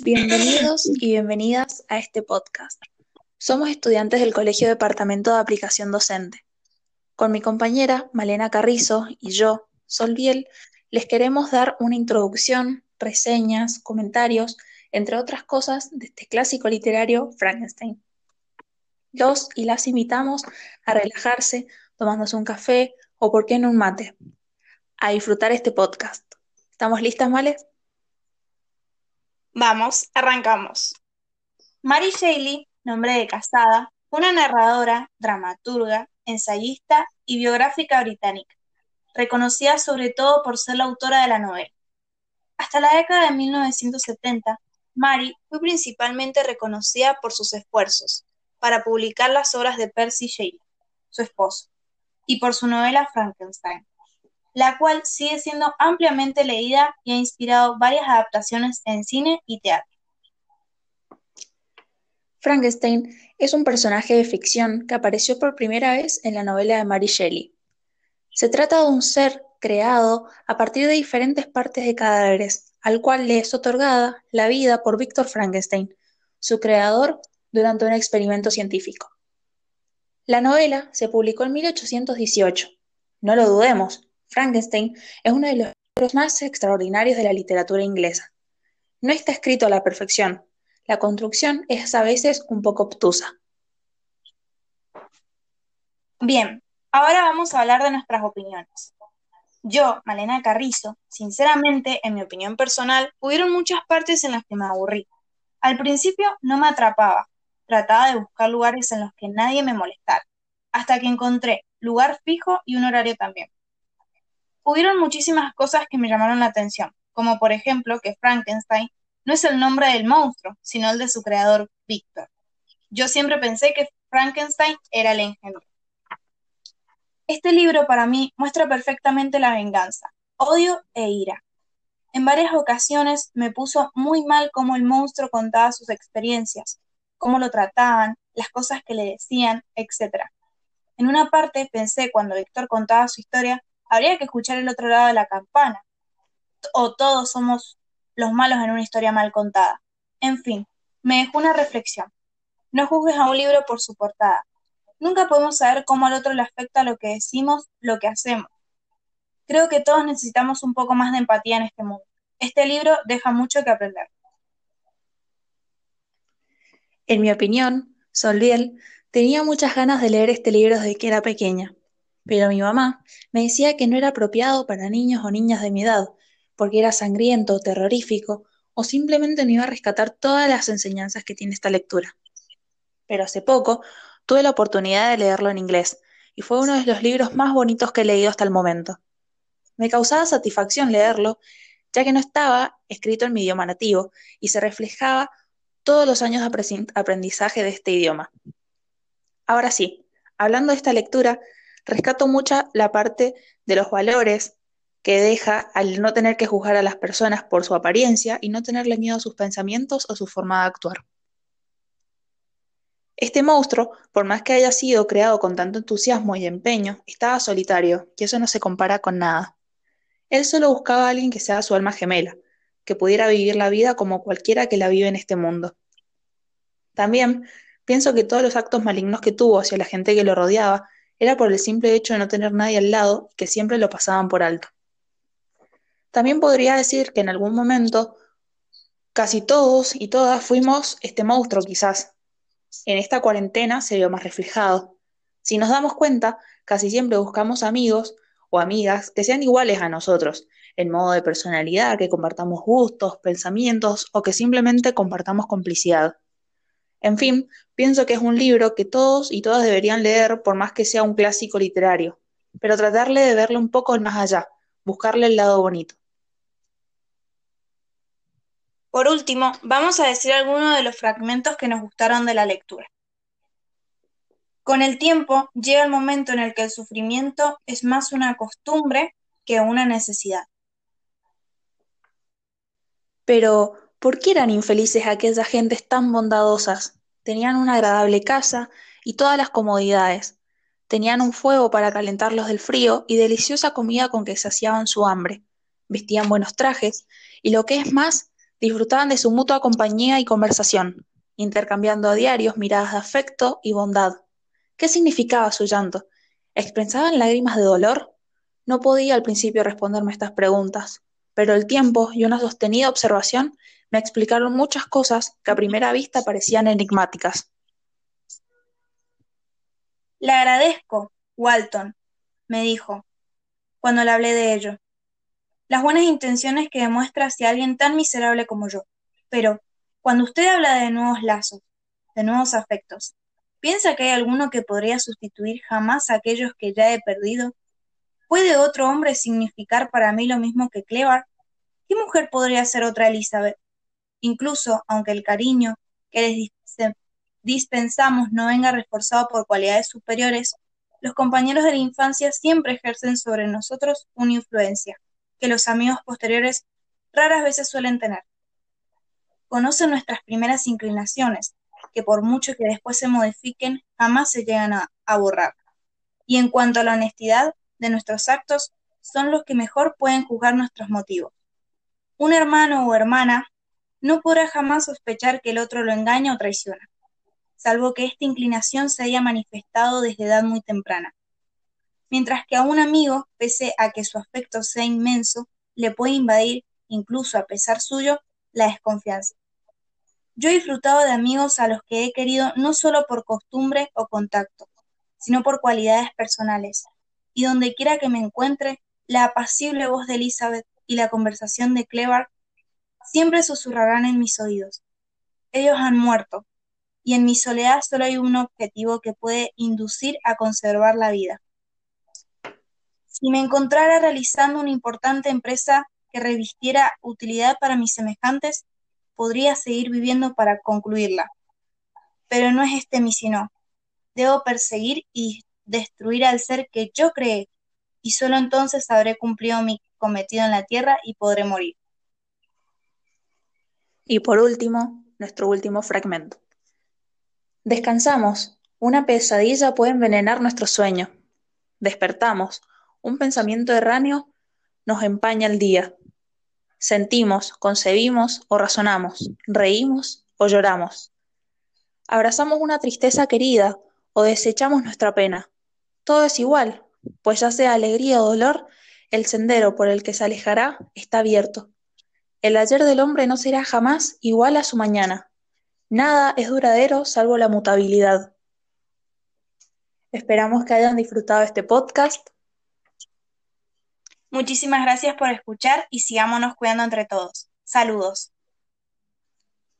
Bienvenidos y bienvenidas a este podcast. Somos estudiantes del Colegio Departamento de Aplicación Docente. Con mi compañera Malena Carrizo y yo, Solviel, les queremos dar una introducción, reseñas, comentarios, entre otras cosas, de este clásico literario Frankenstein. Los y las invitamos a relajarse tomándose un café o, por qué no, un mate, a disfrutar este podcast. ¿Estamos listas, Male? Vamos, arrancamos. Mary Shelley, nombre de casada, una narradora, dramaturga, ensayista y biográfica británica, reconocida sobre todo por ser la autora de la novela. Hasta la década de 1970, Mary fue principalmente reconocida por sus esfuerzos para publicar las obras de Percy Shelley, su esposo, y por su novela Frankenstein, la cual sigue siendo ampliamente leída y ha inspirado varias adaptaciones en cine y teatro. Frankenstein es un personaje de ficción que apareció por primera vez en la novela de Mary Shelley. Se trata de un ser creado a partir de diferentes partes de cadáveres, al cual le es otorgada la vida por Victor Frankenstein, su creador, durante un experimento científico. La novela se publicó en 1818. No lo dudemos, Frankenstein es uno de los libros más extraordinarios de la literatura inglesa. No está escrito a la perfección. La construcción es a veces un poco obtusa. Bien, ahora vamos a hablar de nuestras opiniones. Yo, Malena Carrizo, sinceramente, en mi opinión personal, hubieron muchas partes en las que me aburrí. Al principio no me atrapaba, trataba de buscar lugares en los que nadie me molestara, hasta que encontré lugar fijo y un horario también. Hubieron muchísimas cosas que me llamaron la atención, como por ejemplo que Frankenstein no es el nombre del monstruo, sino el de su creador, Victor. Yo siempre pensé que Frankenstein era el ingeniero. Este libro para mí muestra perfectamente la venganza, odio e ira. En varias ocasiones me puso muy mal cómo el monstruo contaba sus experiencias, cómo lo trataban, las cosas que le decían, etc. En una parte pensé cuando Víctor contaba su historia habría que escuchar el otro lado de la campana. O todos somos los malos en una historia mal contada. En fin, me dejó una reflexión. No juzgues a un libro por su portada. Nunca podemos saber cómo al otro le afecta lo que decimos, lo que hacemos. Creo que todos necesitamos un poco más de empatía en este mundo. Este libro deja mucho que aprender. En mi opinión, Solviel tenía muchas ganas de leer este libro desde que era pequeña. Pero mi mamá me decía que no era apropiado para niños o niñas de mi edad, porque era sangriento, terrorífico, o simplemente no iba a rescatar todas las enseñanzas que tiene esta lectura. Pero hace poco tuve la oportunidad de leerlo en inglés, y fue uno de los libros más bonitos que he leído hasta el momento. Me causaba satisfacción leerlo, ya que no estaba escrito en mi idioma nativo y se reflejaba todos los años de aprendizaje de este idioma. Ahora sí, hablando de esta lectura, rescato mucha la parte de los valores que deja al no tener que juzgar a las personas por su apariencia y no tenerle miedo a sus pensamientos o su forma de actuar. Este monstruo, por más que haya sido creado con tanto entusiasmo y empeño, estaba solitario, y eso no se compara con nada. Él solo buscaba a alguien que sea su alma gemela, que pudiera vivir la vida como cualquiera que la vive en este mundo. También pienso que todos los actos malignos que tuvo hacia la gente que lo rodeaba era por el simple hecho de no tener nadie al lado que siempre lo pasaban por alto. También podría decir que en algún momento casi todos y todas fuimos este monstruo quizás. En esta cuarentena se vio más reflejado. Si nos damos cuenta, casi siempre buscamos amigos o amigas que sean iguales a nosotros, en modo de personalidad, que compartamos gustos, pensamientos o que simplemente compartamos complicidad. En fin, pienso que es un libro que todos y todas deberían leer por más que sea un clásico literario, pero tratarle de verle un poco más allá, buscarle el lado bonito. Por último, vamos a decir algunos de los fragmentos que nos gustaron de la lectura. Con el tiempo llega el momento en el que el sufrimiento es más una costumbre que una necesidad. Pero, ¿por qué eran infelices aquellas gentes tan bondadosas? Tenían una agradable casa y todas las comodidades. Tenían un fuego para calentarlos del frío y deliciosa comida con que saciaban su hambre. Vestían buenos trajes y lo que es más, Disfrutaban de su mutua compañía y conversación, intercambiando a diarios miradas de afecto y bondad. ¿Qué significaba su llanto? ¿Expresaban lágrimas de dolor? No podía al principio responderme estas preguntas, pero el tiempo y una sostenida observación me explicaron muchas cosas que a primera vista parecían enigmáticas. Le agradezco, Walton, me dijo, cuando le hablé de ello. Las buenas intenciones que demuestra hacia alguien tan miserable como yo. Pero, cuando usted habla de nuevos lazos, de nuevos afectos, ¿piensa que hay alguno que podría sustituir jamás a aquellos que ya he perdido? ¿Puede otro hombre significar para mí lo mismo que Clevar? ¿Qué mujer podría ser otra Elizabeth? Incluso, aunque el cariño que les dispensamos no venga reforzado por cualidades superiores, los compañeros de la infancia siempre ejercen sobre nosotros una influencia que los amigos posteriores raras veces suelen tener. Conocen nuestras primeras inclinaciones, que por mucho que después se modifiquen, jamás se llegan a, borrar. Y en cuanto a la honestidad de nuestros actos, son los que mejor pueden juzgar nuestros motivos. Un hermano o hermana no podrá jamás sospechar que el otro lo engaña o traiciona salvo que esta inclinación se haya manifestado desde edad muy temprana. Mientras que a un amigo, pese a que su afecto sea inmenso, le puede invadir, incluso a pesar suyo, la desconfianza. Yo he disfrutado de amigos a los que he querido no solo por costumbre o contacto, sino por cualidades personales, y donde quiera que me encuentre, la apacible voz de Elizabeth y la conversación de Clever siempre susurrarán en mis oídos. Ellos han muerto, y en mi soledad solo hay un objetivo que puede inducir a conservar la vida. Si me encontrara realizando una importante empresa que revistiera utilidad para mis semejantes, podría seguir viviendo para concluirla. Pero no es este mi sino. Debo perseguir y destruir al ser que yo creé, y solo entonces habré cumplido mi cometido en la tierra y podré morir. Y por último, nuestro último fragmento. Descansamos, una pesadilla puede envenenar nuestro sueño. Despertamos, un pensamiento erráneo nos empaña el día. Sentimos, concebimos o razonamos, reímos o lloramos. Abrazamos una tristeza querida o desechamos nuestra pena. Todo es igual, pues ya sea alegría o dolor, el sendero por el que se alejará está abierto. El ayer del hombre no será jamás igual a su mañana. Nada es duradero salvo la mutabilidad. Esperamos que hayan disfrutado este podcast. Muchísimas gracias por escuchar y sigámonos cuidando entre todos. Saludos.